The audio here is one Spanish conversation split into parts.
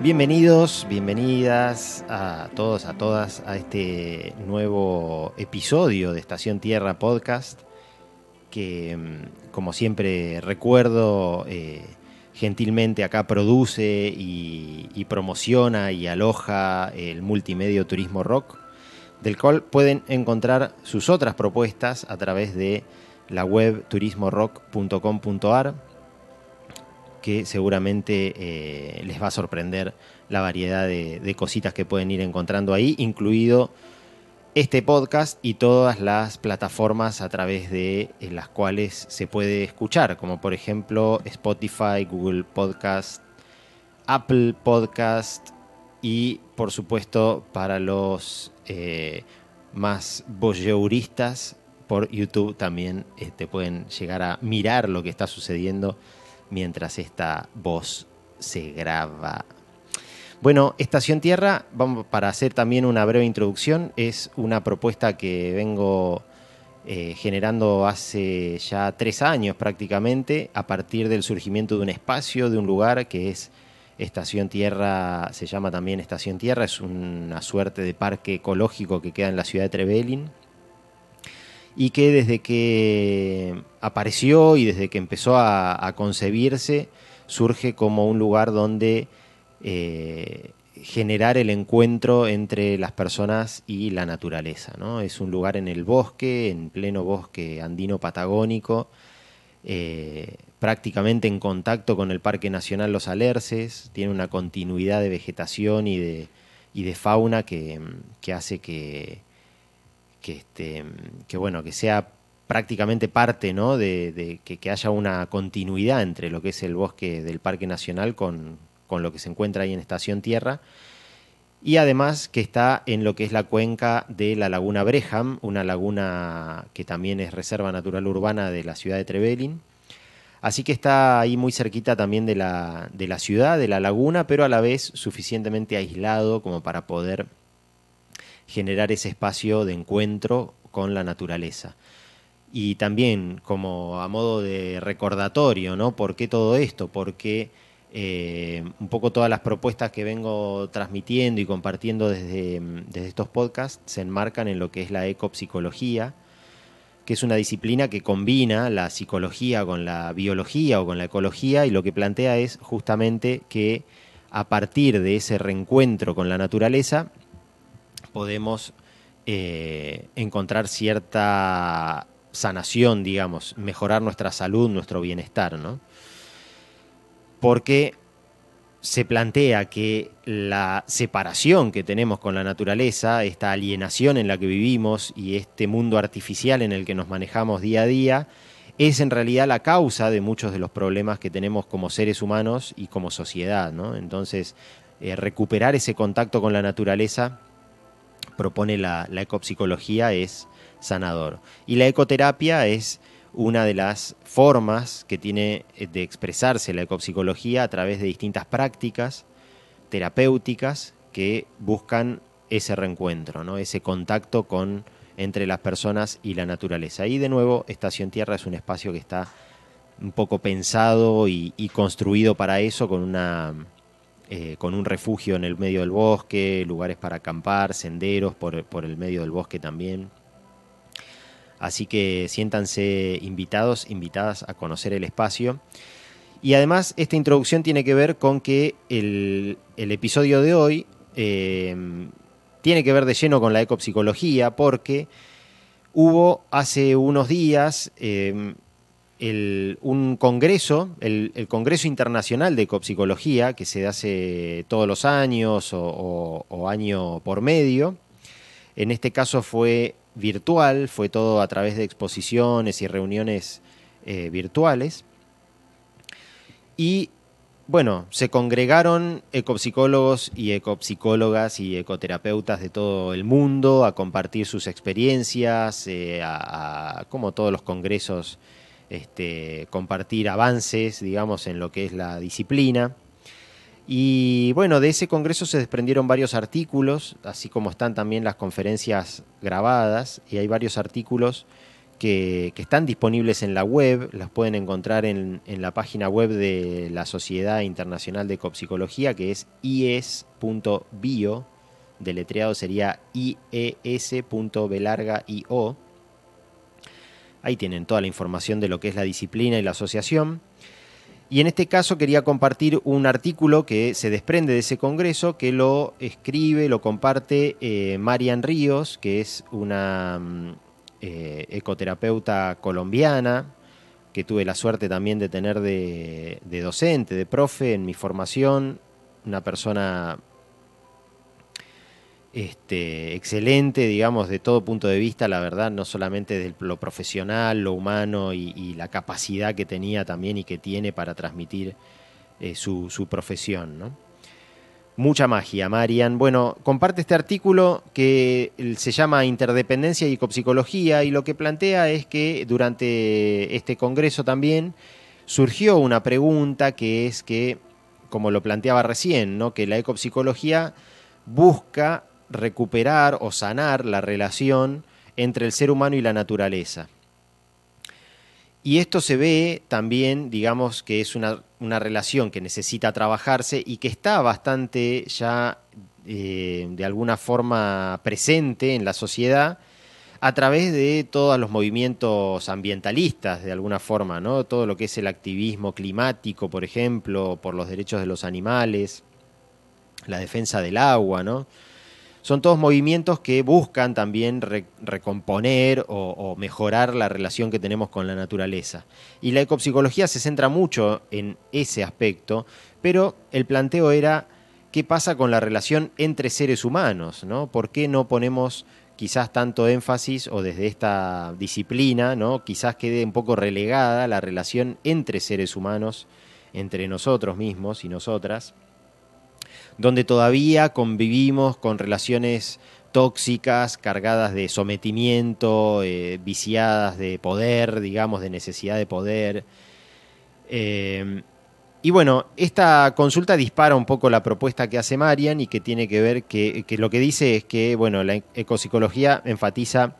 Bienvenidos, bienvenidas a todos, a todas a este nuevo episodio de Estación Tierra Podcast que, mm, como siempre recuerdo, eh, gentilmente acá produce y, promociona y aloja el multimedio Turismo Rock, del cual pueden encontrar sus otras propuestas a través de la web turismorock.com.ar que seguramente eh, les va a sorprender la variedad de, cositas que pueden ir encontrando ahí, incluido este podcast y todas las plataformas a través de en las cuales se puede escuchar, como por ejemplo Spotify, Google Podcast, Apple Podcast y por supuesto para los eh, más voyeuristas por YouTube también este, pueden llegar a mirar lo que está sucediendo mientras esta voz se graba. Bueno, Estación Tierra, vamos para hacer también una breve introducción, es una propuesta que vengo eh, generando hace ya tres años prácticamente, a partir del surgimiento de un espacio, de un lugar que es Estación Tierra, se llama también Estación Tierra, es una suerte de parque ecológico que queda en la ciudad de Trevelin y que desde que apareció y desde que empezó a, concebirse surge como un lugar donde eh, generar el encuentro entre las personas y la naturaleza. ¿no? Es un lugar en el bosque, en pleno bosque andino patagónico, eh, prácticamente en contacto con el Parque Nacional Los Alerces, tiene una continuidad de vegetación y de, y de fauna que, que hace que, que, este, que, bueno, que sea prácticamente parte ¿no? de, de que, que, haya una continuidad entre lo que es el bosque del Parque Nacional con, con lo que se encuentra ahí en Estación Tierra. Y además que está en lo que es la cuenca de la laguna Breham, una laguna que también es reserva natural urbana de la ciudad de Trevelin. Así que está ahí muy cerquita también de la, de la ciudad, de la laguna, pero a la vez suficientemente aislado como para poder generar ese espacio de encuentro con la naturaleza. Y también como a modo de recordatorio, ¿no? ¿Por qué todo esto? Porque eh, un poco todas las propuestas que vengo transmitiendo y compartiendo desde, desde, estos podcasts se enmarcan en lo que es la ecopsicología, que es una disciplina que combina la psicología con la biología o con la ecología y lo que plantea es justamente que a partir de ese reencuentro con la naturaleza podemos eh, encontrar cierta sanación, digamos, mejorar nuestra salud, nuestro bienestar, ¿no? Porque se plantea que la separación que tenemos con la naturaleza, esta alienación en la que vivimos y este mundo artificial en el que nos manejamos día a día, es en realidad la causa de muchos de los problemas que tenemos como seres humanos y como sociedad. ¿no? Entonces, eh, recuperar ese contacto con la naturaleza propone la, la ecopsicología es sanador. Y la ecoterapia es una de las formas que tiene eh, de expresarse la ecopsicología a través de distintas prácticas terapéuticas que buscan ese reencuentro, ¿no? ese contacto con, entre las personas y la naturaleza. Y de nuevo, Estación Tierra es un espacio que está un poco pensado y, y construido para eso, con una eh, con un refugio en el medio del bosque, lugares para acampar, senderos por, por, el medio del bosque también. Así que siéntanse invitados, invitadas a conocer el espacio. Y además esta introducción tiene que ver con que el, el episodio de hoy eh, tiene que ver de lleno con la ecopsicología porque hubo hace unos días... Eh, un congreso, el, Congreso Internacional de Ecopsicología, que se hace todos los años o, año por medio. En este caso fue virtual, fue todo a través de exposiciones y reuniones eh, virtuales. Y bueno, se congregaron ecopsicólogos y ecopsicólogas y ecoterapeutas de todo el mundo a compartir sus experiencias, eh, a, como todos los congresos este, compartir avances, digamos, en lo que es la disciplina. Y bueno, de ese congreso se desprendieron varios artículos, así como están también las conferencias grabadas, y hay varios artículos que, están disponibles en la web, las pueden encontrar en, la página web de la Sociedad Internacional de Ecopsicología, que es ies.bio, deletreado sería ies.belarga.io. Ahí tienen toda la información de lo que es la disciplina y la asociación. Y en este caso quería compartir un artículo que se desprende de ese congreso, que lo escribe, lo comparte eh, Marian Ríos, que es una mm, eh, ecoterapeuta colombiana, que tuve la suerte también de tener de, de docente, de profe en mi formación, una persona este, excelente, digamos, de todo punto de vista, la verdad, no solamente de lo profesional, lo humano y, la capacidad que tenía también y que tiene para transmitir eh, su, profesión. ¿no? Mucha magia, Marian. Bueno, comparte este artículo que se llama Interdependencia y Ecopsicología y lo que plantea es que durante este congreso también surgió una pregunta que es que, como lo planteaba recién, ¿no? que la ecopsicología busca recuperar o sanar la relación entre el ser humano y la naturaleza. Y esto se ve también, digamos, que es una, relación que necesita trabajarse y que está bastante ya eh, de alguna forma presente en la sociedad a través de todos los movimientos ambientalistas, de alguna forma, ¿no? Todo lo que es el activismo climático, por ejemplo, por los derechos de los animales, la defensa del agua, ¿no? Son todos movimientos que buscan también recomponer o, mejorar la relación que tenemos con la naturaleza. Y la ecopsicología se centra mucho en ese aspecto, pero el planteo era qué pasa con la relación entre seres humanos, ¿no? ¿Por qué no ponemos quizás tanto énfasis o desde esta disciplina, ¿no? Quizás quede un poco relegada la relación entre seres humanos, entre nosotros mismos y nosotras donde todavía convivimos con relaciones tóxicas, cargadas de sometimiento, eh, viciadas de poder, digamos, de necesidad de poder. Eh, y bueno, esta consulta dispara un poco la propuesta que hace Marian y que tiene que ver que, que lo que dice es que, bueno, la ecopsicología enfatiza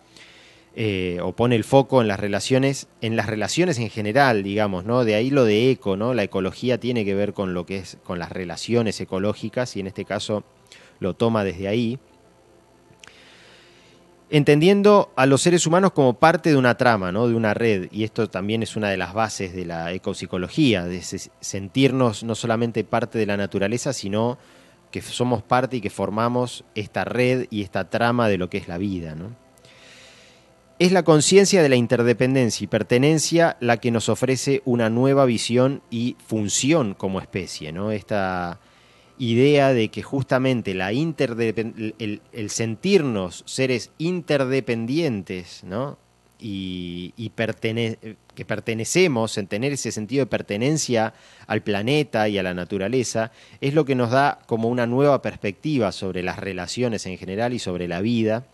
eh, o pone el foco en las relaciones, en las relaciones en general, digamos, ¿no? De ahí lo de eco, ¿no? La ecología tiene que ver con lo que es, con las relaciones ecológicas, y en este caso lo toma desde ahí. Entendiendo a los seres humanos como parte de una trama, ¿no? de una red, y esto también es una de las bases de la ecopsicología, de sentirnos no solamente parte de la naturaleza, sino que somos parte y que formamos esta red y esta trama de lo que es la vida. ¿no? Es la conciencia de la interdependencia y pertenencia la que nos ofrece una nueva visión y función como especie, ¿no? Esta idea de que justamente la el, sentirnos seres interdependientes, ¿no? Y, que pertenecemos, en tener ese sentido de pertenencia al planeta y a la naturaleza, es lo que nos da como una nueva perspectiva sobre las relaciones en general y sobre la vida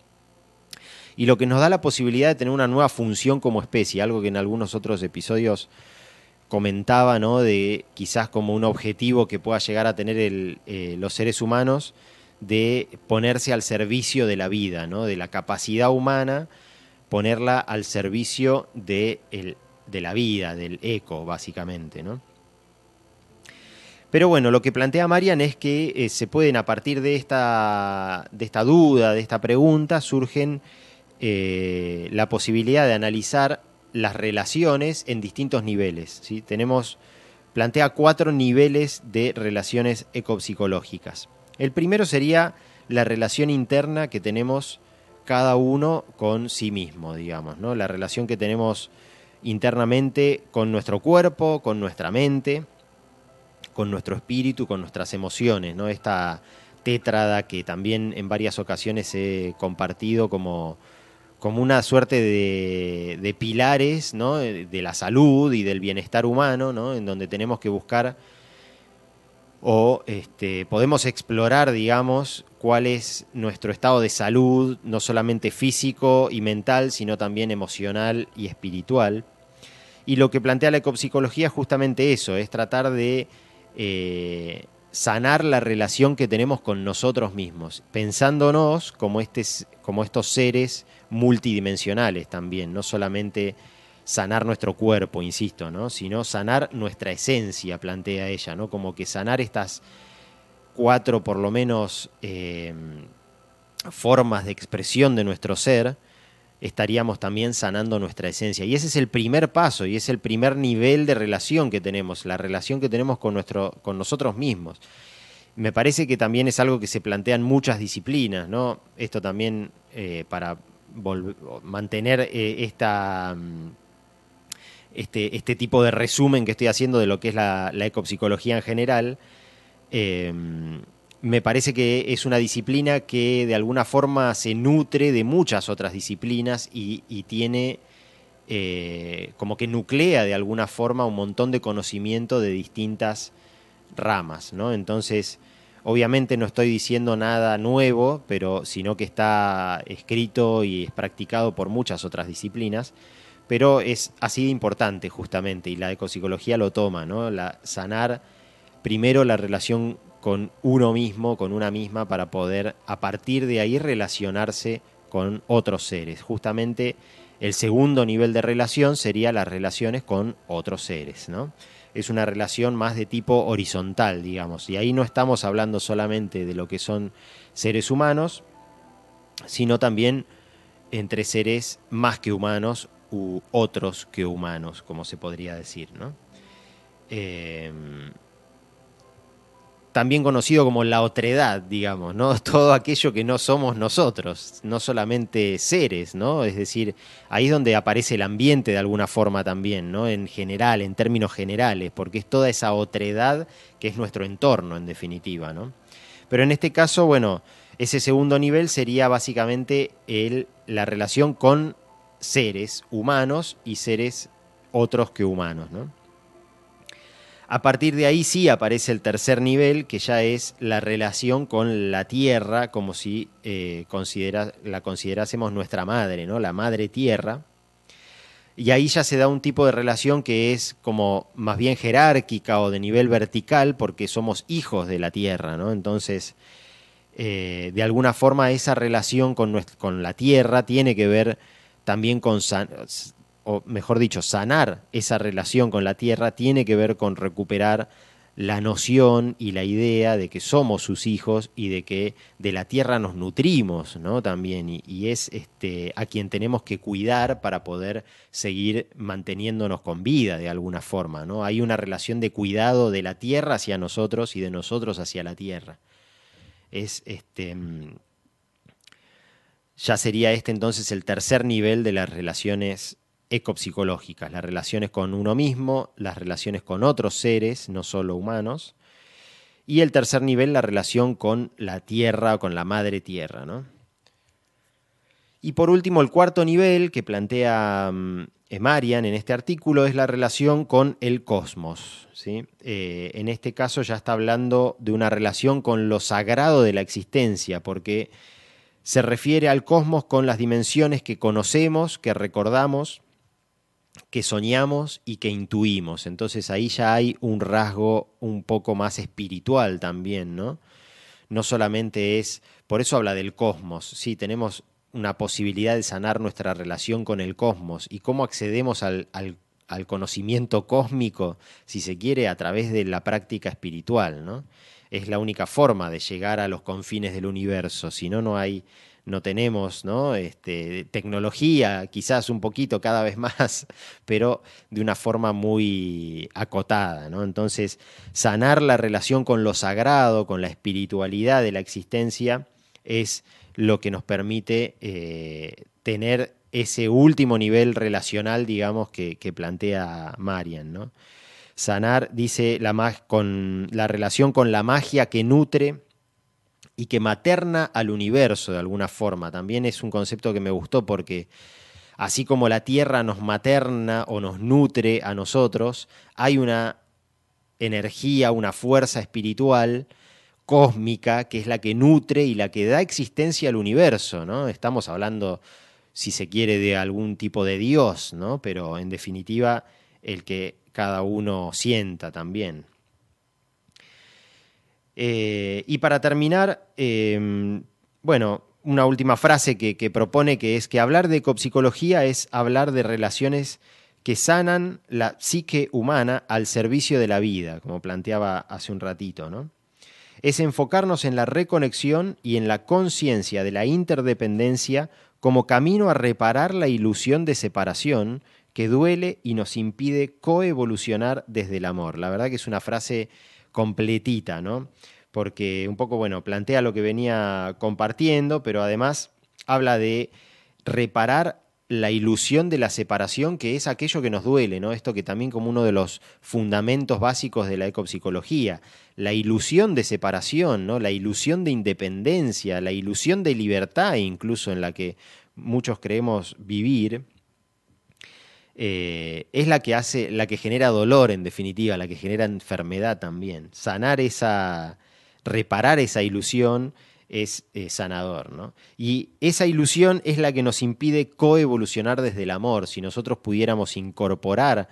y lo que nos da la posibilidad de tener una nueva función como especie, algo que en algunos otros episodios comentaba, ¿no? De quizás como un objetivo que pueda llegar a tener eh, los seres humanos de ponerse al servicio de la vida, ¿no? De la capacidad humana, ponerla al servicio de, de la vida, del eco, básicamente, ¿no? Pero bueno, lo que plantea Marian es que eh, se pueden, a partir de esta, de esta duda, de esta pregunta, surgen eh, la posibilidad de analizar las relaciones en distintos niveles. ¿sí? Tenemos, plantea cuatro niveles de relaciones ecopsicológicas. El primero sería la relación interna que tenemos cada uno con sí mismo, digamos, ¿no? La relación que tenemos internamente con nuestro cuerpo, con nuestra mente, con nuestro espíritu, con nuestras emociones, ¿no? Esta tétrada que también en varias ocasiones he compartido como como una suerte de, pilares ¿no? de la salud y del bienestar humano, ¿no? en donde tenemos que buscar o este, podemos explorar, digamos, cuál es nuestro estado de salud, no solamente físico y mental, sino también emocional y espiritual. Y lo que plantea la ecopsicología es justamente eso, es tratar de eh, sanar la relación que tenemos con nosotros mismos, pensándonos como, este, como estos seres multidimensionales también, no solamente sanar nuestro cuerpo, insisto, ¿no? sino sanar nuestra esencia, plantea ella, ¿no? como que sanar estas cuatro por lo menos eh, formas de expresión de nuestro ser, estaríamos también sanando nuestra esencia. Y ese es el primer paso y es el primer nivel de relación que tenemos, la relación que tenemos con, nuestro, con nosotros mismos. Me parece que también es algo que se plantea en muchas disciplinas, ¿no? Esto también eh, para mantener eh, esta, mm, este, este, tipo de resumen que estoy haciendo de lo que es la, ecopsicología en general. Eh, me parece que es una disciplina que de alguna forma se nutre de muchas otras disciplinas y, tiene eh, como que nuclea de alguna forma un montón de conocimiento de distintas ramas, ¿no? Entonces, obviamente no estoy diciendo nada nuevo, pero sino que está escrito y es practicado por muchas otras disciplinas, pero es así de importante justamente y la ecopsicología lo toma, ¿no? La sanar primero la relación con uno mismo, con una misma, para poder a partir de ahí relacionarse con otros seres. Justamente el segundo nivel de relación sería las relaciones con otros seres, ¿no? Es una relación más de tipo horizontal, digamos, y ahí no estamos hablando solamente de lo que son seres humanos, sino también entre seres más que humanos u otros que humanos, como se podría decir, ¿no? Eh, también conocido como la otredad, digamos, ¿no? Todo aquello que no somos nosotros, no solamente seres, ¿no? Es decir, ahí es donde aparece el ambiente de alguna forma también, ¿no? En general, en términos generales, porque es toda esa otredad que es nuestro entorno, en definitiva, ¿no? Pero en este caso, bueno, ese segundo nivel sería básicamente el, la relación con seres humanos y seres otros que humanos, ¿no? A partir de ahí sí aparece el tercer nivel, que ya es la relación con la tierra, como si eh, la considerásemos nuestra madre, ¿no? La madre tierra. Y ahí ya se da un tipo de relación que es como más bien jerárquica o de nivel vertical, porque somos hijos de la tierra, ¿no? Entonces, eh, de alguna forma esa relación con, con la tierra tiene que ver también con o mejor dicho, sanar esa relación con la tierra tiene que ver con recuperar la noción y la idea de que somos sus hijos y de que de la tierra nos nutrimos, ¿no? También, y, es este, a quien tenemos que cuidar para poder seguir manteniéndonos con vida de alguna forma, ¿no? Hay una relación de cuidado de la tierra hacia nosotros y de nosotros hacia la tierra. Es este. Mm, ya sería este entonces el tercer nivel de las relaciones ecopsicológicas, las relaciones con uno mismo, las relaciones con otros seres, no solo humanos, y el tercer nivel, la relación con la tierra o con la madre tierra. ¿no? Y por último, el cuarto nivel que plantea mm, Marian en este artículo es la relación con el cosmos. ¿sí? Eh, en este caso ya está hablando de una relación con lo sagrado de la existencia, porque se refiere al cosmos con las dimensiones que conocemos, que recordamos, que soñamos y que intuimos. Entonces ahí ya hay un rasgo un poco más espiritual también, ¿no? No solamente es, por eso habla del cosmos, sí, tenemos una posibilidad de sanar nuestra relación con el cosmos y cómo accedemos al, al conocimiento cósmico, si se quiere, a través de la práctica espiritual, ¿no? Es la única forma de llegar a los confines del universo, si no, no hay no tenemos ¿no? Este, tecnología, quizás un poquito cada vez más, pero de una forma muy acotada. ¿no? Entonces, sanar la relación con lo sagrado, con la espiritualidad de la existencia, es lo que nos permite eh, tener ese último nivel relacional, digamos, que, plantea Marian. ¿no? Sanar, dice, la, con la relación con la magia que nutre y que materna al universo de alguna forma. También es un concepto que me gustó porque así como la tierra nos materna o nos nutre a nosotros, hay una energía, una fuerza espiritual cósmica que es la que nutre y la que da existencia al universo, ¿no? Estamos hablando, si se quiere, de algún tipo de Dios, ¿no? Pero en definitiva, el que cada uno sienta también. Eh, y para terminar, em, bueno, una última frase que, propone que es que hablar de ecopsicología es hablar de relaciones que sanan la psique humana al servicio de la vida, como planteaba hace un ratito, ¿no? Es enfocarnos en la reconexión y en la conciencia de la interdependencia como camino a reparar la ilusión de separación que duele y nos impide coevolucionar desde el amor. La verdad que es una frase completita, ¿no? Porque un poco, bueno, plantea lo que venía compartiendo, pero además habla de reparar la ilusión de la separación, que es aquello que nos duele, ¿no? Esto que también como uno de los fundamentos básicos de la ecopsicología, la ilusión de separación, ¿no? La ilusión de independencia, la ilusión de libertad incluso en la que muchos creemos vivir, eh, es la que hace, la que genera dolor en definitiva, la que genera enfermedad también. Sanar esa, reparar esa ilusión es eh, sanador, ¿no? Y esa ilusión es la que nos impide coevolucionar desde el amor. Si nosotros pudiéramos incorporar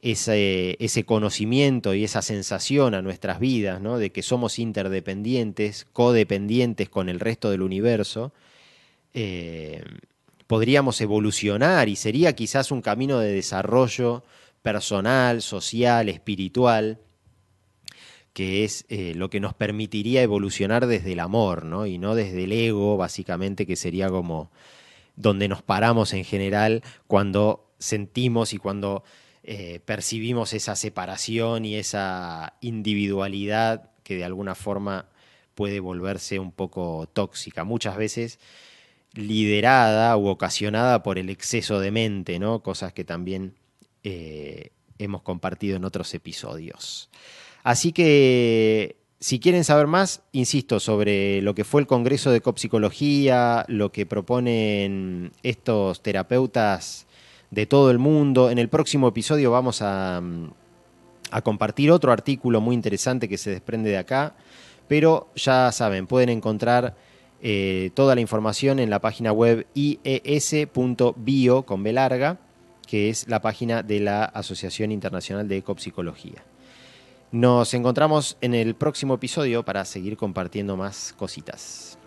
ese, ese, conocimiento y esa sensación a nuestras vidas, ¿no? De que somos interdependientes, codependientes con el resto del universo, eh, podríamos evolucionar y sería quizás un camino de desarrollo personal, social, espiritual, que es eh, lo que nos permitiría evolucionar desde el amor, ¿no? Y no desde el ego, básicamente, que sería como donde nos paramos en general cuando sentimos y cuando eh, percibimos esa separación y esa individualidad que de alguna forma puede volverse un poco tóxica. Muchas veces liderada u ocasionada por el exceso de mente, ¿no? Cosas que también eh, hemos compartido en otros episodios. Así que si quieren saber más, insisto, sobre lo que fue el Congreso de Copsicología, lo que proponen estos terapeutas de todo el mundo, en el próximo episodio vamos a, a compartir otro artículo muy interesante que se desprende de acá, pero ya saben, pueden encontrar eh, toda la información en la página web ies.bio con B larga, que es la página de la Asociación Internacional de Ecopsicología. Nos encontramos en el próximo episodio para seguir compartiendo más cositas.